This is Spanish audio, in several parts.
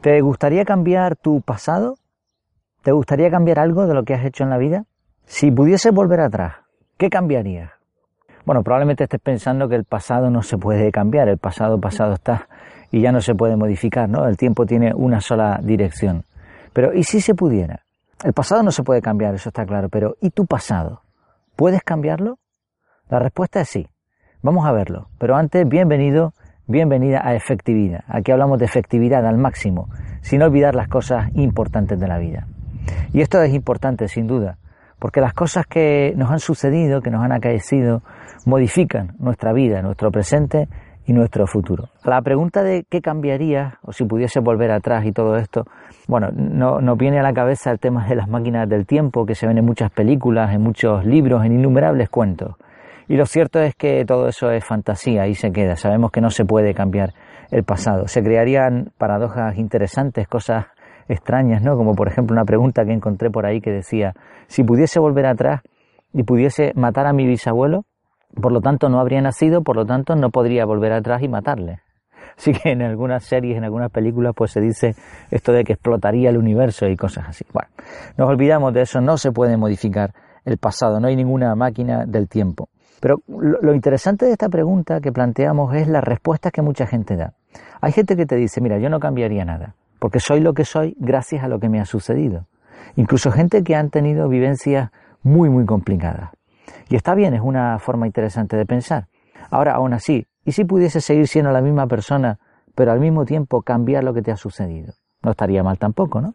¿Te gustaría cambiar tu pasado? ¿Te gustaría cambiar algo de lo que has hecho en la vida? Si pudieses volver atrás, ¿qué cambiarías? Bueno, probablemente estés pensando que el pasado no se puede cambiar, el pasado pasado está y ya no se puede modificar, ¿no? El tiempo tiene una sola dirección. Pero ¿y si se pudiera? El pasado no se puede cambiar, eso está claro, pero ¿y tu pasado? ¿Puedes cambiarlo? La respuesta es sí. Vamos a verlo. Pero antes, bienvenido, bienvenida a efectividad. Aquí hablamos de efectividad al máximo, sin olvidar las cosas importantes de la vida. Y esto es importante, sin duda, porque las cosas que nos han sucedido, que nos han acaecido, modifican nuestra vida, nuestro presente y nuestro futuro. La pregunta de qué cambiaría o si pudiese volver atrás y todo esto, bueno, no, nos viene a la cabeza el tema de las máquinas del tiempo que se ven en muchas películas, en muchos libros, en innumerables cuentos. Y lo cierto es que todo eso es fantasía y se queda. Sabemos que no se puede cambiar el pasado. Se crearían paradojas interesantes, cosas extrañas, ¿no? Como por ejemplo una pregunta que encontré por ahí que decía, si pudiese volver atrás y pudiese matar a mi bisabuelo, por lo tanto, no habría nacido, por lo tanto, no podría volver atrás y matarle. Así que en algunas series, en algunas películas, pues se dice esto de que explotaría el universo y cosas así. Bueno, nos olvidamos de eso, no se puede modificar el pasado, no hay ninguna máquina del tiempo. Pero lo, interesante de esta pregunta que planteamos es la respuesta que mucha gente da. Hay gente que te dice, mira, yo no cambiaría nada, porque soy lo que soy gracias a lo que me ha sucedido. Incluso gente que han tenido vivencias muy, muy complicadas. Y está bien, es una forma interesante de pensar. Ahora, aún así, ¿y si pudiese seguir siendo la misma persona, pero al mismo tiempo cambiar lo que te ha sucedido? No estaría mal tampoco, ¿no?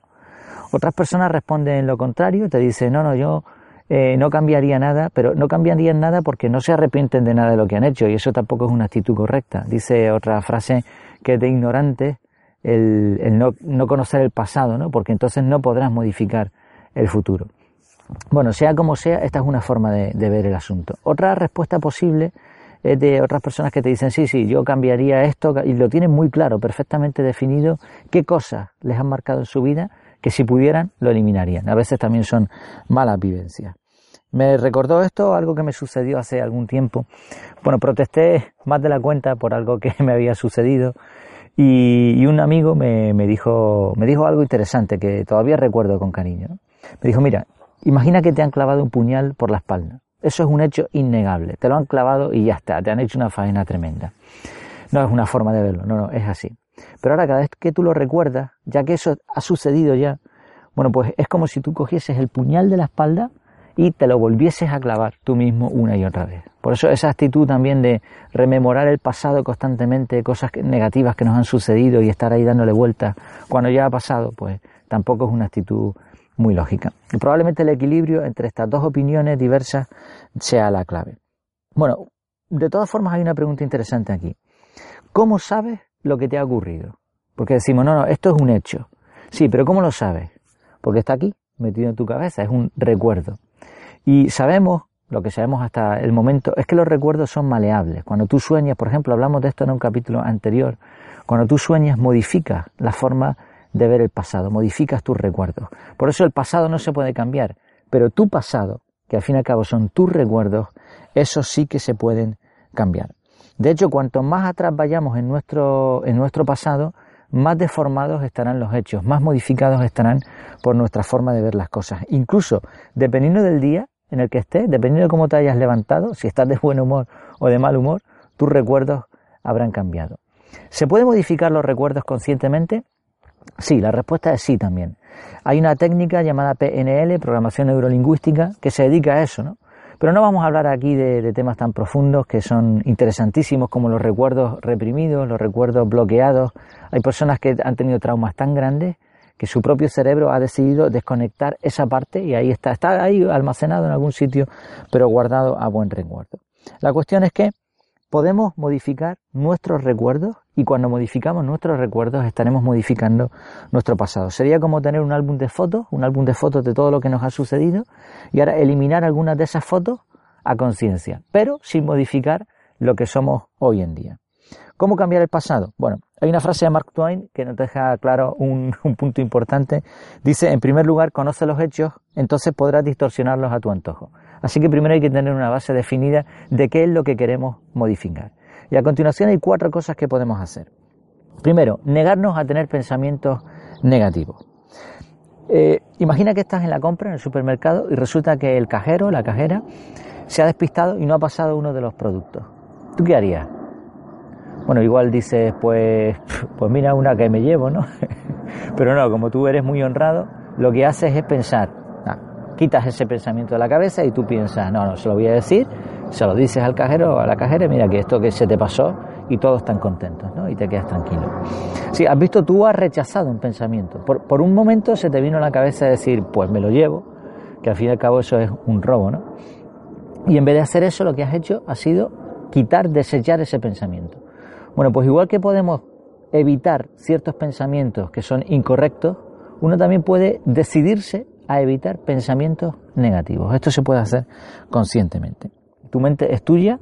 Otras personas responden lo contrario, te dicen, no, no, yo eh, no cambiaría nada, pero no cambiarían nada porque no se arrepienten de nada de lo que han hecho y eso tampoco es una actitud correcta. Dice otra frase que es de ignorante el, no, no, conocer el pasado, ¿no? Porque entonces no podrás modificar el futuro. Bueno, sea como sea, esta es una forma de, ver el asunto. Otra respuesta posible es de otras personas que te dicen, sí, sí, yo cambiaría esto, y lo tienen muy claro, perfectamente definido, qué cosas les han marcado en su vida, que si pudieran lo eliminarían. A veces también son malas vivencias. Me recordó esto algo que me sucedió hace algún tiempo. Bueno, protesté más de la cuenta por algo que me había sucedido y, un amigo me, dijo, me dijo algo interesante que todavía recuerdo con cariño. Me dijo, mira, Imagina que te han clavado un puñal por la espalda. Eso es un hecho innegable. Te lo han clavado y ya está. Te han hecho una faena tremenda. No es una forma de verlo. No, no, es así. Pero ahora cada vez que tú lo recuerdas, ya que eso ha sucedido ya, bueno, pues es como si tú cogieses el puñal de la espalda y te lo volvieses a clavar tú mismo una y otra vez. Por eso esa actitud también de rememorar el pasado constantemente, cosas negativas que nos han sucedido y estar ahí dándole vueltas cuando ya ha pasado, pues tampoco es una actitud muy lógica. Y probablemente el equilibrio entre estas dos opiniones diversas sea la clave. Bueno, de todas formas hay una pregunta interesante aquí. ¿Cómo sabes lo que te ha ocurrido? Porque decimos, no, no, esto es un hecho. Sí, pero ¿cómo lo sabes? Porque está aquí, metido en tu cabeza, es un recuerdo. Y sabemos, lo que sabemos hasta el momento, es que los recuerdos son maleables. Cuando tú sueñas, por ejemplo, hablamos de esto en un capítulo anterior, cuando tú sueñas modificas la forma de ver el pasado, modificas tus recuerdos. Por eso el pasado no se puede cambiar, pero tu pasado, que al fin y al cabo son tus recuerdos, esos sí que se pueden cambiar. De hecho, cuanto más atrás vayamos en nuestro, en nuestro pasado, más deformados estarán los hechos, más modificados estarán por nuestra forma de ver las cosas. Incluso, dependiendo del día en el que estés, dependiendo de cómo te hayas levantado, si estás de buen humor o de mal humor, tus recuerdos habrán cambiado. ¿Se puede modificar los recuerdos conscientemente? Sí, la respuesta es sí también. Hay una técnica llamada PNL, programación neurolingüística, que se dedica a eso, ¿no? Pero no vamos a hablar aquí de, temas tan profundos que son interesantísimos como los recuerdos reprimidos, los recuerdos bloqueados. Hay personas que han tenido traumas tan grandes que su propio cerebro ha decidido desconectar esa parte y ahí está, está ahí almacenado en algún sitio, pero guardado a buen recuerdo. La cuestión es que podemos modificar nuestros recuerdos y cuando modificamos nuestros recuerdos estaremos modificando nuestro pasado. Sería como tener un álbum de fotos, un álbum de fotos de todo lo que nos ha sucedido y ahora eliminar algunas de esas fotos a conciencia, pero sin modificar lo que somos hoy en día. ¿Cómo cambiar el pasado? Bueno, hay una frase de Mark Twain que nos deja claro un, un, punto importante. Dice, en primer lugar, conoce los hechos, entonces podrás distorsionarlos a tu antojo. Así que primero hay que tener una base definida de qué es lo que queremos modificar. Y a continuación hay cuatro cosas que podemos hacer. Primero, negarnos a tener pensamientos negativo. Eh, imagina que estás en la compra en el supermercado y resulta que el cajero, la cajera, se ha despistado y no ha pasado uno de los productos. ¿Tú qué harías? Bueno, igual dices, pues, pues mira una que me llevo, ¿no? Pero no, como tú eres muy honrado, lo que haces es pensar, quitas ese pensamiento de la cabeza y tú piensas, no, no, se lo voy a decir, se lo dices al cajero o a la cajera, mira que esto que se te pasó y todos están contentos, ¿no? Y te quedas tranquilo. Sí, has visto, tú has rechazado un pensamiento. Por, por un momento se te vino a la cabeza decir, pues me lo llevo, que al fin y al cabo eso es un robo, ¿no? Y en vez de hacer eso, lo que has hecho ha sido quitar, desechar ese pensamiento. Bueno, pues igual que podemos evitar ciertos pensamientos que son incorrectos, uno también puede decidirse a evitar pensamientos negativos. Esto se puede hacer conscientemente. Tu mente es tuya,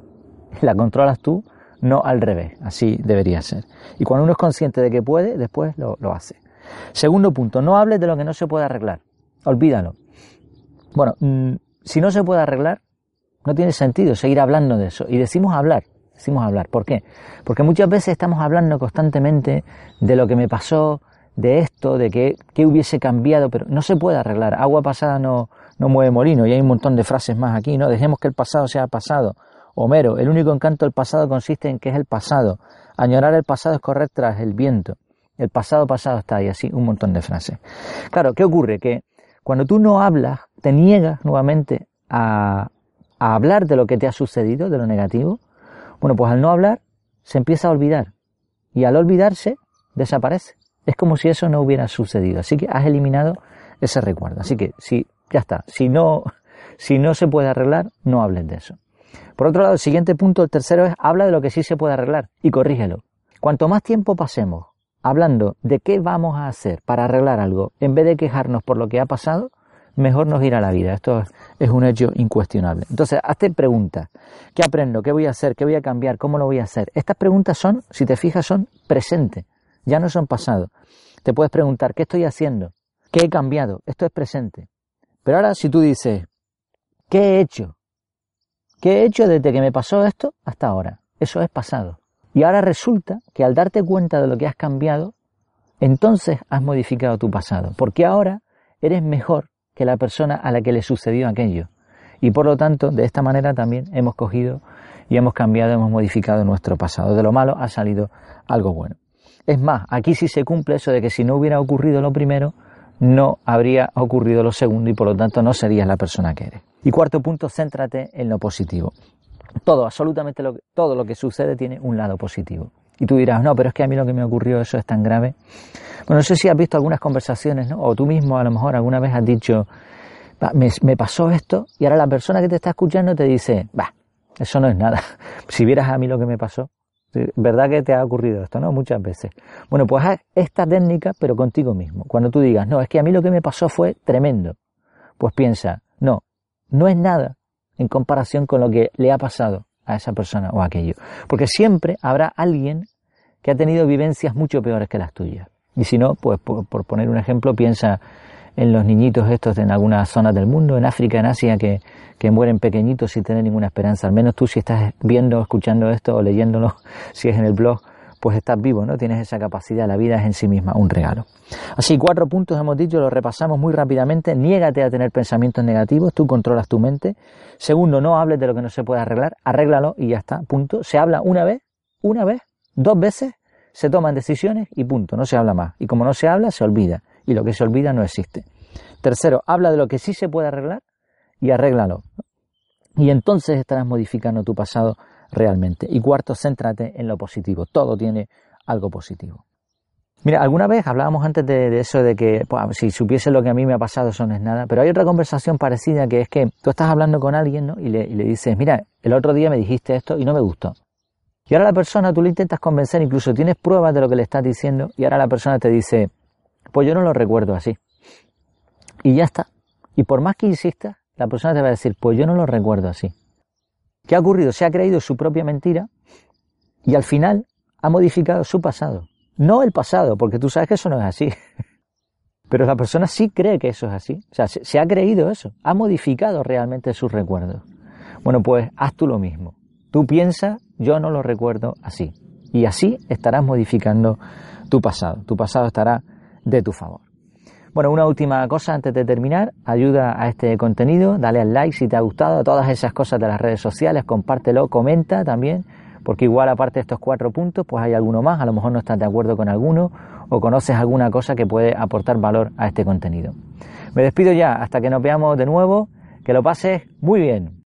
la controlas tú, no al revés. Así debería ser. Y cuando uno es consciente de que puede, después lo, hace. Segundo punto, no hables de lo que no se puede arreglar. Olvídalo. Bueno, mm, si no se puede arreglar, no tiene sentido seguir hablando de eso. Y decimos hablar, decimos hablar. ¿Por qué? Porque muchas veces estamos hablando constantemente de lo que me pasó, de esto, de que, que hubiese cambiado, pero no se puede arreglar. Agua pasada no, no mueve molino. Y hay un montón de frases más aquí, ¿no? Dejemos que el pasado sea pasado. Homero, el único encanto del pasado consiste en que es el pasado. Añorar el pasado es correr tras el viento. El pasado pasado está ahí, así, un montón de frases. Claro, ¿qué ocurre? Que cuando tú no hablas, te niegas nuevamente a, a hablar de lo que te ha sucedido, de lo negativo. Bueno, pues al no hablar, se empieza a olvidar. Y al olvidarse, desaparece. Es como si eso no hubiera sucedido. Así que has eliminado ese recuerdo. Así que si, ya está. Si no, si no se puede arreglar, no hables de eso. Por otro lado, el siguiente punto, el tercero es habla de lo que sí se puede arreglar y corrígelo. Cuanto más tiempo pasemos hablando de qué vamos a hacer para arreglar algo, en vez de quejarnos por lo que ha pasado, mejor nos irá la vida. Esto es un hecho incuestionable. Entonces, hazte preguntas. ¿Qué aprendo? ¿Qué voy a hacer? ¿Qué voy a cambiar? ¿Cómo lo voy a hacer? Estas preguntas son, si te fijas, son presente. Ya no son pasado. Te puedes preguntar, ¿qué estoy haciendo? ¿Qué he cambiado? Esto es presente. Pero ahora, si tú dices, ¿qué he hecho? ¿Qué he hecho desde que me pasó esto hasta ahora? Eso es pasado. Y ahora resulta que al darte cuenta de lo que has cambiado, entonces has modificado tu pasado, porque ahora eres mejor que la persona a la que le sucedió aquello. Y por lo tanto, de esta manera también hemos cogido y hemos cambiado, hemos modificado nuestro pasado. De lo malo ha salido algo bueno. Es más, aquí sí se cumple eso de que si no hubiera ocurrido lo primero, no habría ocurrido lo segundo y por lo tanto no serías la persona que eres. Y cuarto punto, céntrate en lo positivo. Todo, absolutamente lo, todo lo que sucede tiene un lado positivo. Y tú dirás, no, pero es que a mí lo que me ocurrió eso es tan grave. Bueno, no sé si has visto algunas conversaciones, ¿no? O tú mismo a lo mejor alguna vez has dicho, me, me pasó esto, y ahora la persona que te está escuchando te dice, va, eso no es nada. Si vieras a mí lo que me pasó, ¿verdad que te ha ocurrido esto, no? Muchas veces. Bueno, pues haz esta técnica, pero contigo mismo. Cuando tú digas, no, es que a mí lo que me pasó fue tremendo, pues piensa, no, no es nada en comparación con lo que le ha pasado a esa persona o aquello. Porque siempre habrá alguien que ha tenido vivencias mucho peores que las tuyas. Y si no, pues por, poner un ejemplo, piensa en los niñitos estos en algunas zonas del mundo, en África, en Asia, que, que mueren pequeñitos sin tener ninguna esperanza. Al menos tú si estás viendo, escuchando esto o leyéndolo, si es en el blog, pues estás vivo, ¿no? Tienes esa capacidad, la vida es en sí misma un regalo. Así, cuatro puntos hemos dicho, los repasamos muy rápidamente. Niégate a tener pensamientos negativos, tú controlas tu mente. Segundo, no hables de lo que no se puede arreglar, arréglalo y ya está, punto. Se habla una vez, una vez, dos veces, se toman decisiones y punto, no se habla más. Y como no se habla, se olvida. Y lo que se olvida no existe. Tercero, habla de lo que sí se puede arreglar y arréglalo. Y entonces estarás modificando tu pasado realmente. Y cuarto, céntrate en lo positivo. Todo tiene algo positivo. Mira, alguna vez hablábamos antes de, eso de que pues, si supiese lo que a mí me ha pasado, eso no es nada. Pero hay otra conversación parecida que es que tú estás hablando con alguien ¿no? y, le, y le dices, mira, el otro día me dijiste esto y no me gustó. Y ahora la persona, tú le intentas convencer, incluso tienes pruebas de lo que le estás diciendo, y ahora la persona te dice, pues yo no lo recuerdo así. Y ya está. Y por más que insistas, la persona te va a decir, pues yo no lo recuerdo así. ¿Qué ha ocurrido? Se ha creído su propia mentira y al final ha modificado su pasado. No el pasado, porque tú sabes que eso no es así. Pero la persona sí cree que eso es así. O sea, se, ha creído eso. Ha modificado realmente sus recuerdos. Bueno, pues haz tú lo mismo. Tú piensas, yo no lo recuerdo así. Y así estarás modificando tu pasado. Tu pasado estará de tu favor. Bueno, una última cosa antes de terminar, ayuda a este contenido, dale al like si te ha gustado, todas esas cosas de las redes sociales, compártelo, comenta también, porque igual aparte de estos cuatro puntos, pues hay alguno más, a lo mejor no estás de acuerdo con alguno o conoces alguna cosa que puede aportar valor a este contenido. Me despido ya, hasta que nos veamos de nuevo, que lo pases muy bien.